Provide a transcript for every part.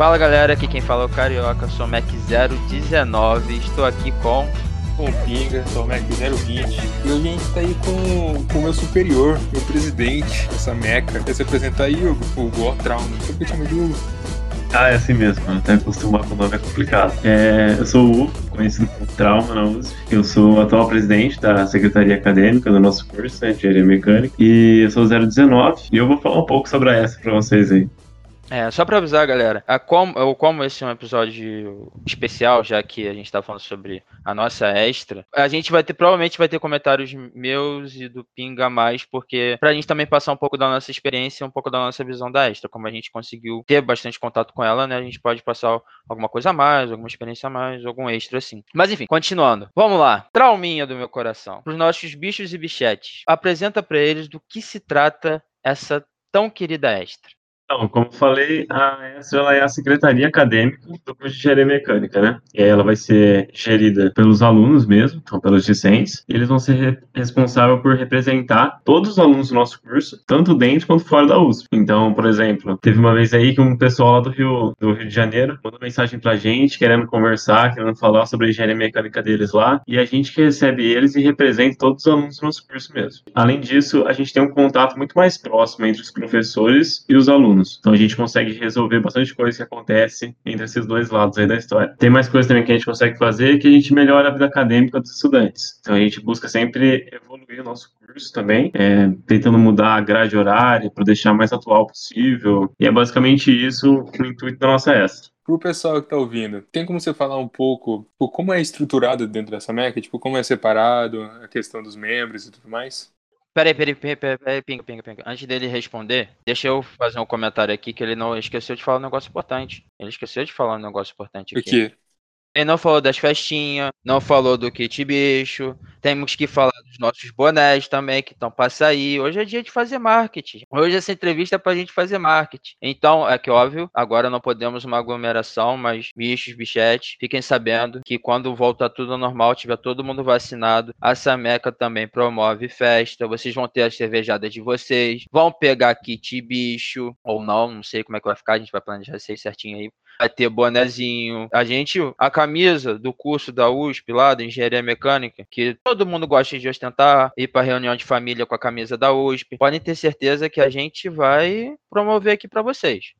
Fala galera, aqui quem fala é o Carioca, sou Mac019, estou aqui com com o Pinga, sou o Mac 020. E hoje a gente tá aí com, com o meu superior, meu presidente, essa meca. Quer se apresentar aí, o, o Go Trauma? Só que eu chamo de Hugo. Ah, é assim mesmo, até acostumar com o nome é complicado. É, eu sou o Hugo, conhecido como Trauma na USP. Eu sou o atual presidente da Secretaria Acadêmica do nosso curso, né, Engenharia Mecânica. E eu sou o 019 e eu vou falar um pouco sobre essa pra vocês aí. É, só pra avisar, galera, a como, como esse é um episódio especial, já que a gente tá falando sobre a nossa extra, a gente vai ter, provavelmente vai ter comentários meus e do Pinga mais, porque pra gente também passar um pouco da nossa experiência, um pouco da nossa visão da extra, como a gente conseguiu ter bastante contato com ela, né, a gente pode passar alguma coisa a mais, alguma experiência a mais, algum extra assim. Mas enfim, continuando. Vamos lá. Trauminha do meu coração. Pros nossos bichos e bichetes. Apresenta para eles do que se trata essa tão querida extra. Então, como falei, a ESTRA ela é a secretaria acadêmica do curso de engenharia mecânica, né? E ela vai ser gerida pelos alunos mesmo, então pelos discentes, e eles vão ser responsáveis por representar todos os alunos do nosso curso, tanto dentro quanto fora da USP. Então, por exemplo, teve uma vez aí que um pessoal lá do Rio, do Rio de Janeiro mandou mensagem pra gente, querendo conversar, querendo falar sobre a engenharia mecânica deles lá, e a gente que recebe eles e representa todos os alunos do nosso curso mesmo. Além disso, a gente tem um contato muito mais próximo entre os professores e os alunos Então a gente consegue resolver bastante coisa que acontece entre esses dois lados aí da história. Tem mais coisas também que a gente consegue fazer que a gente melhora a vida acadêmica dos estudantes. Então a gente busca sempre evoluir o nosso curso também, é, tentando mudar a grade horária para deixar mais atual possível. E é basicamente isso o intuito da nossa extra. Pro pessoal que tá ouvindo, tem como você falar um pouco tipo, como é estruturado dentro dessa meca? Tipo, como é separado, a questão dos membros e tudo mais? Peraí, peraí, peraí, peraí, peraí, pinga, pinga, pinga. Antes dele responder, deixa eu fazer um comentário aqui que ele não esqueceu de falar um negócio importante. Ele esqueceu de falar um negócio importante aqui. O quê? Ele não falou das festinhas, não falou do kit bicho. Temos que falar dos nossos bonés também, que estão para sair. Hoje é dia de fazer marketing. Hoje essa entrevista é pra gente fazer marketing. Então, é que óbvio, agora não podemos uma aglomeração, mas bichos, bichetes, fiquem sabendo que quando voltar tudo ao normal, tiver todo mundo vacinado, a Sameca também promove festa. Vocês vão ter as cervejadas de vocês, vão pegar kit bicho, ou não, não sei como é que vai ficar, a gente vai planejar isso certinho aí vai ter bonezinho. A gente, a camisa do curso da USP lá, da Engenharia Mecânica, que todo mundo gosta de ostentar, ir para reunião de família com a camisa da USP. Podem ter certeza que a gente vai promover aqui para vocês.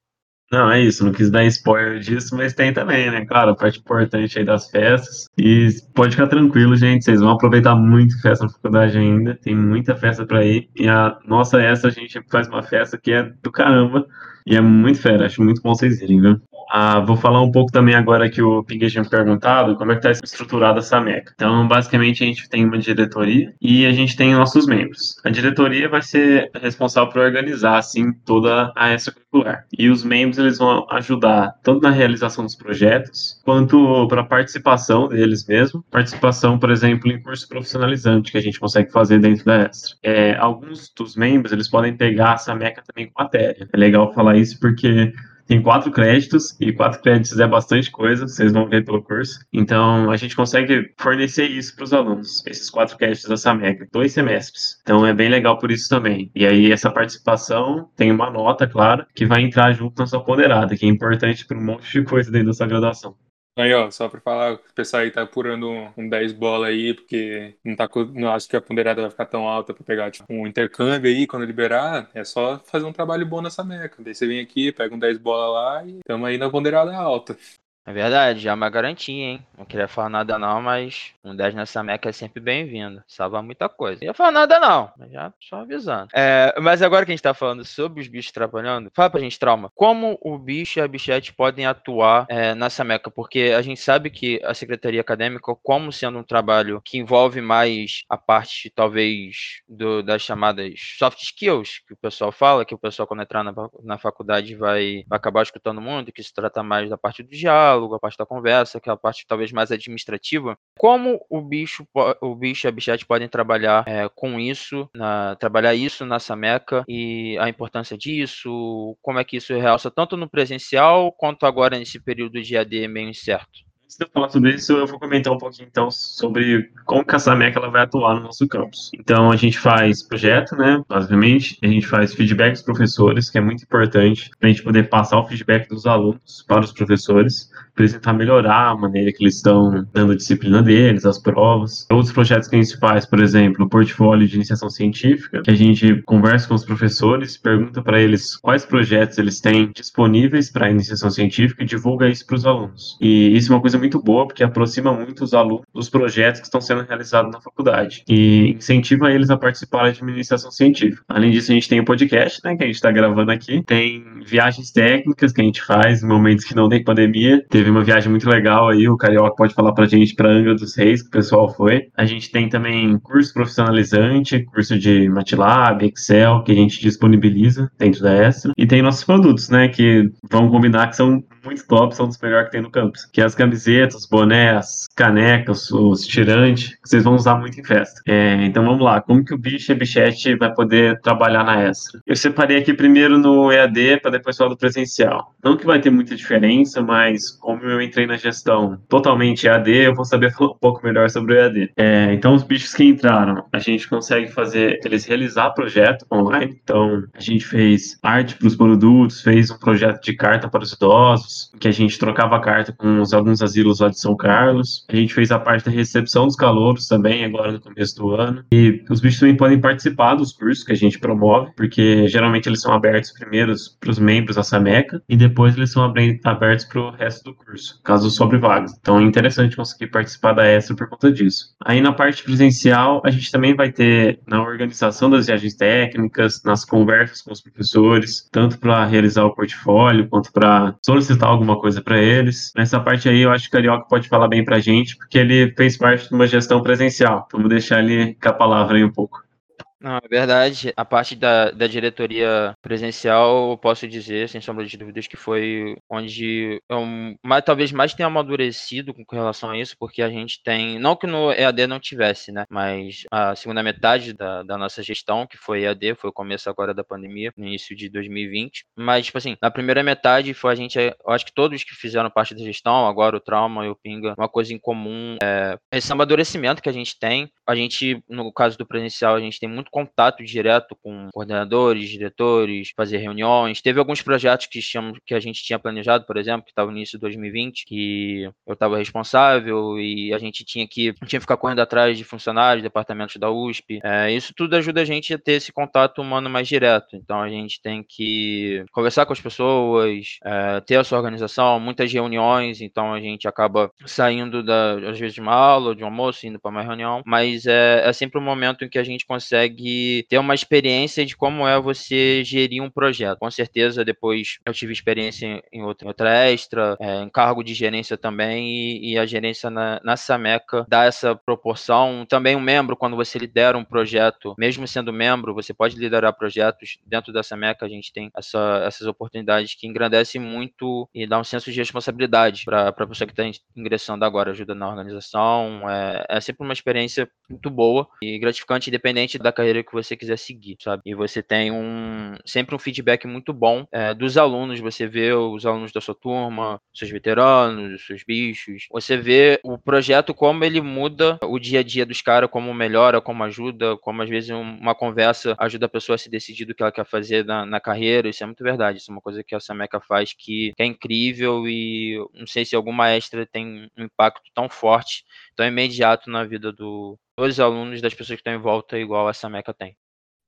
Não, é isso, não quis dar spoiler disso, mas tem também, né? Claro, a parte importante aí das festas. E pode ficar tranquilo, gente, vocês vão aproveitar muito festa na faculdade ainda. Tem muita festa para ir. E a nossa essa a gente faz uma festa que é do caramba. E é muito fera, acho muito bom vocês irem, viu? Ah, vou falar um pouco também agora que o Pinguet tinha perguntado como é que está estruturada essa MECA. Então, basicamente, a gente tem uma diretoria e a gente tem nossos membros. A diretoria vai ser responsável por organizar, assim, toda a extracurricular. E os membros, eles vão ajudar tanto na realização dos projetos, quanto para a participação deles mesmo. Participação, por exemplo, em curso profissionalizante que a gente consegue fazer dentro da Extra. É, alguns dos membros, eles podem pegar essa MECA também com matéria. É legal falar isso porque tem quatro créditos, e quatro créditos é bastante coisa, vocês vão ver pelo curso. Então, a gente consegue fornecer isso para os alunos, esses quatro créditos da SAMEC, dois semestres. Então, é bem legal por isso também. E aí, essa participação tem uma nota, claro, que vai entrar junto na sua ponderada, que é importante para um monte de coisa dentro da sua graduação. Aí, ó, só pra falar, o pessoal aí tá apurando um, um 10 bola aí, porque não, tá, não acho que a ponderada vai ficar tão alta pra pegar tipo, um intercâmbio aí, quando liberar, é só fazer um trabalho bom nessa meca. Daí você vem aqui, pega um 10 bola lá e tamo aí na ponderada alta. É verdade, já é uma garantia, hein? Não queria falar nada não, mas um 10 nessa meca é sempre bem-vindo. Salva muita coisa. Não ia falar nada não, mas já só avisando. É, mas agora que a gente tá falando sobre os bichos trabalhando, fala pra gente, Trauma, como o bicho e a bichete podem atuar é, nessa meca? Porque a gente sabe que a Secretaria Acadêmica, como sendo um trabalho que envolve mais a parte, talvez, do, das chamadas soft skills, que o pessoal fala, que o pessoal quando entrar na, na faculdade vai, vai acabar escutando muito, que se trata mais da parte do diálogo, diálogo, a parte da conversa, que é a parte talvez mais administrativa. Como o bicho, o bicho e a bichete podem trabalhar é, com isso, na, trabalhar isso na Sameca e a importância disso, como é que isso realça tanto no presencial quanto agora nesse período de AD meio incerto? Antes de eu falar sobre isso, eu vou comentar um pouquinho então sobre como que a SAMEC ela vai atuar no nosso campus. Então a gente faz projeto, né, basicamente, a gente faz feedback dos professores, que é muito importante para a gente poder passar o feedback dos alunos para os professores, para eles tentar melhorar a maneira que eles estão dando a disciplina deles, as provas. Outros projetos que a gente faz, por exemplo, o portfólio de iniciação científica, que a gente conversa com os professores, pergunta para eles quais projetos eles têm disponíveis para iniciação científica e divulga isso para os alunos. E isso é uma coisa muito boa, porque aproxima muito os alunos dos projetos que estão sendo realizados na faculdade e incentiva eles a participar de iniciação científica. Além disso, a gente tem o podcast, né, que a gente está gravando aqui, tem viagens técnicas que a gente faz em momentos que não tem pandemia. Teve uma viagem muito legal aí, o Carioca pode falar para a gente para Angra dos Reis, que o pessoal foi. A gente tem também curso profissionalizante, curso de MATLAB, Excel, que a gente disponibiliza dentro da Extra. E tem nossos produtos, né, que vão combinar que são muito top, são dos melhores que tem no campus. Que é as camisetas, bonés, canecas, os tirantes, que vocês vão usar muito em festa. É, então vamos lá, como que o bicho e bichete vai poder trabalhar na extra? Eu separei aqui primeiro no EAD para depois falar do presencial. Não que vai ter muita diferença, mas como eu entrei na gestão totalmente EAD, eu vou saber falar um pouco melhor sobre o EAD. É, então os bichos que entraram, a gente consegue fazer eles realizar projeto online. Então a gente fez arte para os produtos, fez um projeto de carta para os idosos, que a gente trocava carta com os, alguns asilos lá de São Carlos. A gente fez a parte da recepção dos calouros também, agora no começo do ano. E os bichos também podem participar dos cursos que a gente promove, porque geralmente eles são abertos primeiro para os membros da SAMECA e depois eles são abertos para o resto do curso, caso sobre vagas. Então é interessante conseguir participar da extra por conta disso. Aí na parte presencial, a gente também vai ter na organização das viagens técnicas, nas conversas com os professores, tanto para realizar o portfólio quanto para solicitar alguma coisa para eles. Nessa parte aí, eu acho que o Carioca pode falar bem para a gente, porque ele fez parte de uma gestão presencial. Então, vou deixar ele com a palavra aí um pouco. Não, é verdade. A parte da, da diretoria presencial, eu posso dizer, sem sombra de dúvidas, que foi onde eu talvez mais tenha amadurecido com relação a isso, porque a gente tem. Não que no EAD não tivesse, né? Mas a segunda metade da, da nossa gestão, que foi EAD, foi o começo agora da pandemia, no início de 2020. Mas, tipo assim, na primeira metade foi a gente. Eu acho que todos que fizeram parte da gestão, agora o Trauma e o Pinga, uma coisa em comum é esse amadurecimento que a gente tem. A gente, no caso do presencial, a gente tem muito contato direto com coordenadores, diretores, fazer reuniões. Teve alguns projetos que, tínhamos, que a gente tinha planejado, por exemplo, que estava no início de 2020, que eu estava responsável e a gente tinha que, tinha que ficar correndo atrás de funcionários, departamentos da USP. É, isso tudo ajuda a gente a ter esse contato humano mais direto. Então a gente tem que conversar com as pessoas, é, ter a sua organização, muitas reuniões, então a gente acaba saindo da, às vezes de uma aula, de um almoço, indo para uma reunião, mas é, é sempre um momento em que a gente consegue consegue ter uma experiência de como é você gerir um projeto. Com certeza, depois eu tive experiência em outra, outra extra, é, em cargo de gerência também, e, e a gerência na, na Sameca dá essa proporção. Também um membro, quando você lidera um projeto, mesmo sendo membro, você pode liderar projetos dentro da Sameca, a gente tem essa, essas oportunidades que engrandecem muito e dá um senso de responsabilidade para a pessoa que está ingressando agora, ajuda na organização. É, é sempre uma experiência muito boa e gratificante, independente da carreira carreira que você quiser seguir, sabe? E você tem um sempre um feedback muito bom é, dos alunos. Você vê os alunos da sua turma, seus veteranos, seus bichos. Você vê o projeto como ele muda o dia a dia dos caras, como melhora, como ajuda, como às vezes uma conversa ajuda a pessoa a se decidir do que ela quer fazer na, na carreira. Isso é muito verdade. Isso é uma coisa que a Sameca faz que, que é incrível e não sei se alguma extra tem um impacto tão forte, tão imediato na vida do, os alunos das pessoas que estão em volta, igual essa Meca tem.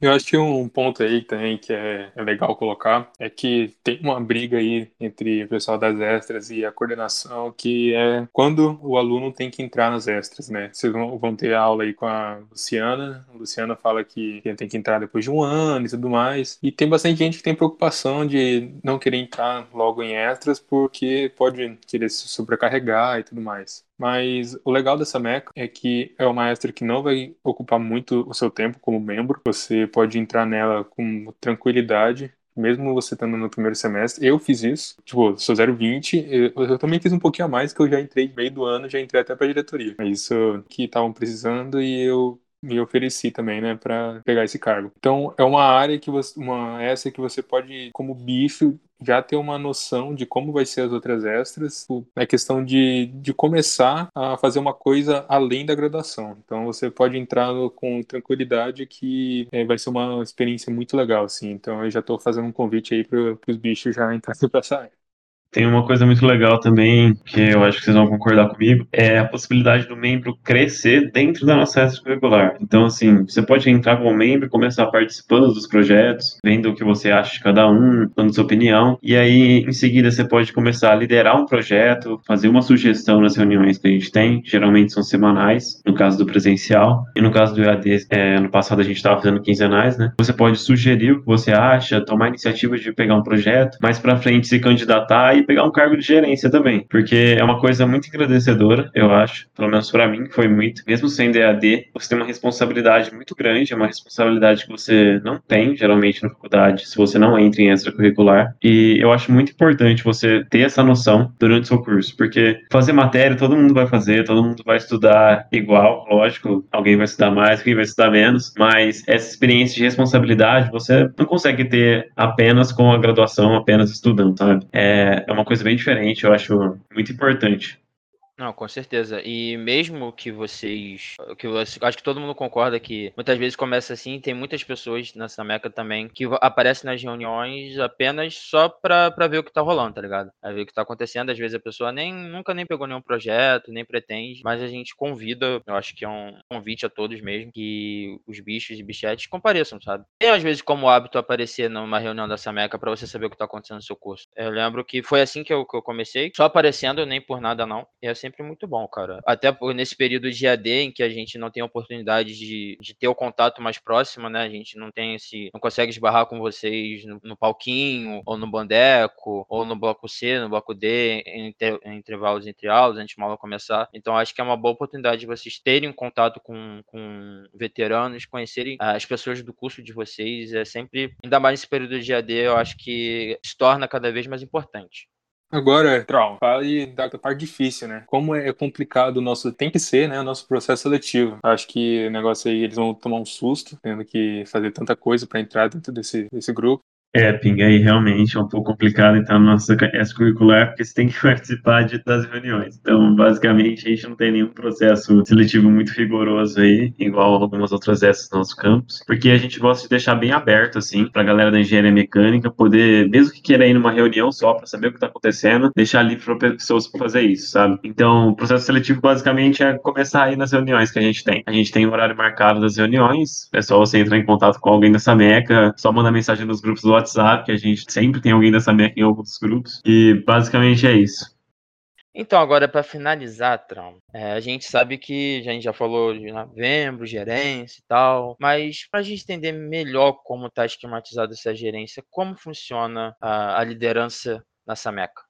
Eu acho que um ponto aí também que é, é, legal colocar é que tem uma briga aí entre o pessoal das extras e a coordenação, que é quando o aluno tem que entrar nas extras, né? Vocês vão, vão ter aula aí com a Luciana. A Luciana fala que tem que entrar depois de um ano e tudo mais. E tem bastante gente que tem preocupação de não querer entrar logo em extras porque pode querer se sobrecarregar e tudo mais. Mas o legal dessa meca é que é uma extra que não vai ocupar muito o seu tempo como membro. Você pode entrar nela com tranquilidade, mesmo você estando no primeiro semestre. Eu fiz isso, tipo, sou 020, eu, eu também fiz um pouquinho a mais, que eu já entrei no meio do ano, já entrei até pra diretoria. É isso que estavam precisando e eu me ofereci também, né, para pegar esse cargo. Então, é uma área que você, uma essa que você pode, como bicho, já ter uma noção de como vai ser as outras extras, é questão de, de começar a fazer uma coisa além da graduação. Então você pode entrar com tranquilidade que é, vai ser uma experiência muito legal, assim. Então eu já estou fazendo um convite aí para os bichos já entrarem para área. Tem uma coisa muito legal também, que eu acho que vocês vão concordar comigo, é a possibilidade do membro crescer dentro da nossa extracurricular. Então, assim, você pode entrar como membro, começar participando dos projetos, vendo o que você acha de cada um, dando sua opinião, e aí, em seguida, você pode começar a liderar um projeto, fazer uma sugestão nas reuniões que a gente tem, geralmente são semanais, no caso do presencial, e no caso do EAD, é, no passado a gente estava fazendo quinzenais, né? Você pode sugerir o que você acha, tomar iniciativa de pegar um projeto, mais para frente se candidatar e pegar um cargo de gerência também, porque é uma coisa muito agradecedora, eu acho, pelo menos para mim, foi muito. Mesmo sendo EAD, você tem uma responsabilidade muito grande, é uma responsabilidade que você não tem, geralmente, na faculdade, se você não entra em extracurricular. E eu acho muito importante você ter essa noção durante o seu curso, porque fazer matéria todo mundo vai fazer, todo mundo vai estudar igual, lógico, alguém vai estudar mais, alguém vai estudar menos, mas essa experiência de responsabilidade você não consegue ter apenas com a graduação, apenas estudando, sabe? É, é uma coisa bem diferente, eu acho muito importante. Não, com certeza. E mesmo que vocês. que você, Acho que todo mundo concorda que muitas vezes começa assim, tem muitas pessoas nessa meca também que aparecem nas reuniões apenas só pra, pra ver o que tá rolando, tá ligado? Pra ver o que tá acontecendo. Às vezes a pessoa nem, nunca nem pegou nenhum projeto, nem pretende, mas a gente convida, eu acho que é um convite a todos mesmo, que os bichos e bichetes compareçam, sabe? Tem às vezes como hábito aparecer numa reunião dessa meca pra você saber o que tá acontecendo no seu curso. Eu lembro que foi assim que eu, que eu comecei, só aparecendo, nem por nada não. E é sempre muito bom, cara. Até nesse período de AD em que a gente não tem a oportunidade de, de ter o contato mais próximo, né? A gente não tem esse. não consegue esbarrar com vocês no, no palquinho, ou no bandeco, ou no bloco C, no bloco D, em, inter, em intervalos entre aulas, antes de aula começar. Então acho que é uma boa oportunidade de vocês terem contato com, com veteranos, conhecerem as pessoas do curso de vocês. É sempre, ainda mais nesse período de AD, eu acho que se torna cada vez mais importante. Agora, Trau, fale da parte difícil, né? Como é complicado o nosso. Tem que ser, né? O nosso processo seletivo. Acho que o negócio aí, eles vão tomar um susto, tendo que fazer tanta coisa para entrar dentro desse, desse grupo. É, Ping, aí realmente é um pouco complicado entrar no nosso extracurricular, porque você tem que participar de, das reuniões. Então, basicamente, a gente não tem nenhum processo seletivo muito rigoroso aí, igual algumas outras dessas no nosso campus, porque a gente gosta de deixar bem aberto, assim, pra galera da engenharia mecânica poder, mesmo que queira ir numa reunião só para saber o que tá acontecendo, deixar livre para pessoas para fazer isso, sabe? Então, o processo seletivo basicamente é começar aí nas reuniões que a gente tem. A gente tem o horário marcado das reuniões, é só você entrar em contato com alguém dessa meca, só mandar mensagem nos grupos do WhatsApp, que a gente sempre tem alguém dessa MEC em alguns grupos. E basicamente é isso. Então, agora para finalizar, Tram, é, a gente sabe que a gente já falou de novembro, gerência e tal, mas para a gente entender melhor como está esquematizada essa gerência, como funciona a, a liderança nessa meca?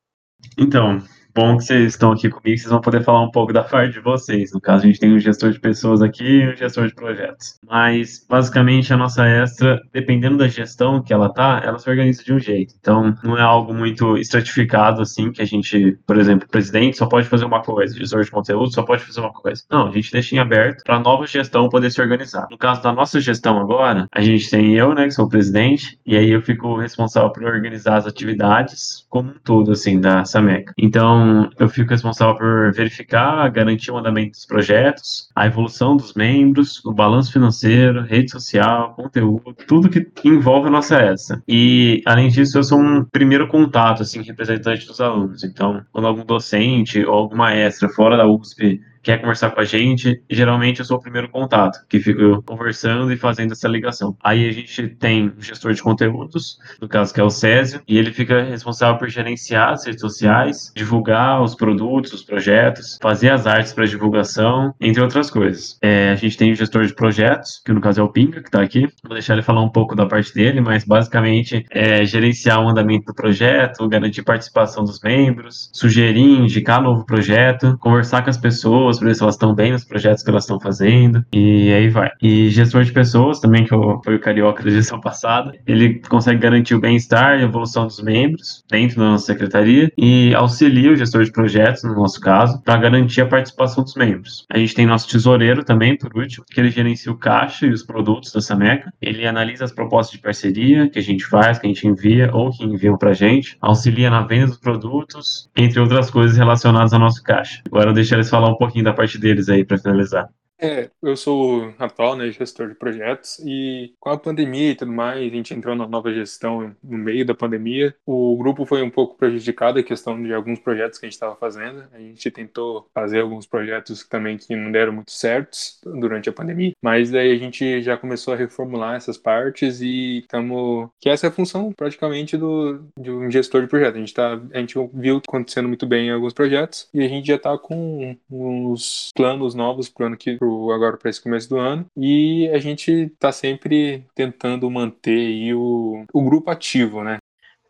Então, bom que vocês estão aqui comigo, vocês vão poder falar um pouco da parte de vocês. No caso, a gente tem um gestor de pessoas aqui e um gestor de projetos. Mas, basicamente, a nossa extra, dependendo da gestão que ela tá, ela se organiza de um jeito. Então, não é algo muito estratificado, assim, que a gente, por exemplo, presidente só pode fazer uma coisa, gestor de conteúdo só pode fazer uma coisa. Não, a gente deixa em aberto para a nova gestão poder se organizar. No caso da nossa gestão agora, a gente tem eu, né, que sou o presidente, e aí eu fico responsável por organizar as atividades como um todo, assim, da SAMEC. Então, então, eu fico responsável por verificar, garantir o andamento dos projetos, a evolução dos membros, o balanço financeiro, rede social, conteúdo, tudo que envolve a nossa ESA. E, além disso, eu sou um primeiro contato, assim, representante dos alunos. Então, quando algum docente ou alguma extra fora da USP quer conversar com a gente, geralmente eu sou o primeiro contato, que fico conversando e fazendo essa ligação. Aí a gente tem o gestor de conteúdos, no caso que é o Césio, e ele fica responsável por gerenciar as redes sociais, divulgar os produtos, os projetos, fazer as artes para divulgação, entre outras coisas. É, a gente tem o gestor de projetos, que no caso é o Pinga, que está aqui. Vou deixar ele falar um pouco da parte dele, mas basicamente é gerenciar o andamento do projeto, garantir participação dos membros, sugerir, indicar novo projeto, conversar com as pessoas, pessoas para ver se elas estão bem nos projetos que elas estão fazendo, e aí vai. E gestor de pessoas também, que foi o carioca da gestão passada, ele consegue garantir o bem-estar e evolução dos membros dentro da nossa secretaria e auxilia o gestor de projetos, no nosso caso, para garantir a participação dos membros. A gente tem nosso tesoureiro também, por último, que ele gerencia o caixa e os produtos da Sameca. Ele analisa as propostas de parceria que a gente faz, que a gente envia ou que enviam para a gente, auxilia na venda dos produtos, entre outras coisas relacionadas ao nosso caixa. Agora eu deixo eles falar um pouquinho da parte deles aí para finalizar. É, eu sou atual, né, gestor de projetos e com a pandemia e tudo mais, a gente entrou na nova gestão no meio da pandemia. O grupo foi um pouco prejudicado a questão de alguns projetos que a gente estava fazendo. A gente tentou fazer alguns projetos também que não deram muito certos durante a pandemia, mas daí a gente já começou a reformular essas partes e estamos que essa é a função praticamente do de um gestor de projeto. A gente tá, a gente viu acontecendo muito bem em alguns projetos e a gente já está com uns planos novos para o ano que pro agora para esse começo do ano. E a gente está sempre tentando manter o, o grupo ativo, né?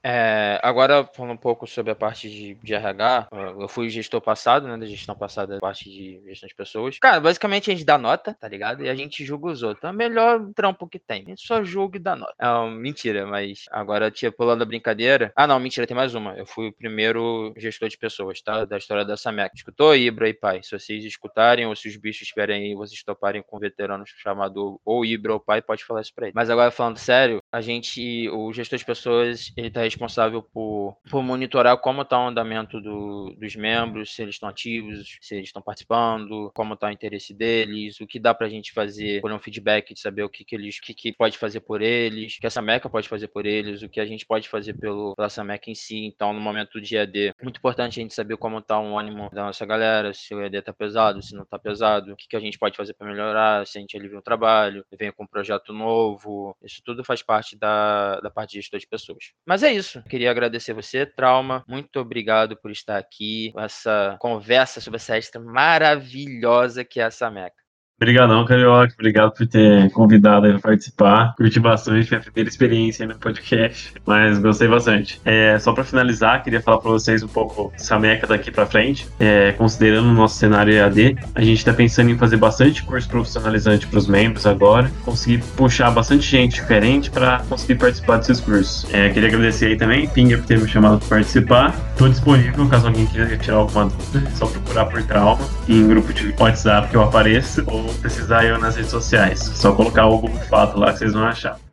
É, agora, falando um pouco sobre a parte de, de, RH, eu fui gestor passado, né, da gestão passada, parte de gestão de pessoas. Cara, basicamente a gente dá nota, tá ligado? E a gente julga os outros. É o melhor trampo que tem. A gente só julga e dá nota. É, mentira, mas agora, tipo, pulando a brincadeira. Ah, não, mentira, tem mais uma. Eu fui o primeiro gestor de pessoas, tá? Da história da Samek. Escutou, Ibra e Pai? Se vocês escutarem ou se os bichos estiverem aí, vocês toparem com um veterano chamado ou Ibra ou Pai, pode falar isso pra ele. Mas agora, falando sério, a gente, o gestor de pessoas, ele tá responsável por, por monitorar como está o andamento do, dos membros, se eles estão ativos, se eles estão participando, como está o interesse deles, o que dá para a gente fazer por um feedback de saber o que, que eles, que, que pode fazer por eles, o que essa meca pode fazer por eles, o que a gente pode fazer pelo, pela essa meca em si. Então, no momento do EAD, muito importante a gente saber como está o ânimo da nossa galera, se o EAD está pesado, se não está pesado, o que, que a gente pode fazer para melhorar, se a gente alivia o trabalho, vem com um projeto novo. Isso tudo faz parte da, da parte de gestão de pessoas. Mas é isso. Queria agradecer você, Trauma. Muito obrigado por estar aqui. Essa conversa sobre essa extra maravilhosa que é essa Meca. Obrigadão, Carioca. Obrigado por ter convidado para participar. Curti bastante minha primeira experiência no podcast, mas gostei bastante. É, só para finalizar, queria falar para vocês um pouco dessa meca daqui para frente. É, considerando o nosso cenário EAD, a gente está pensando em fazer bastante curso profissionalizante para os membros agora, conseguir puxar bastante gente diferente para conseguir participar desses cursos. É, queria agradecer aí também, Pinga, por ter me chamado para participar. Estou disponível caso alguém queira tirar alguma dúvida, é só procurar por trauma em grupo de WhatsApp que eu apareço ou precisar eu nas redes sociais. Só colocar o Google Fato lá que vocês vão achar.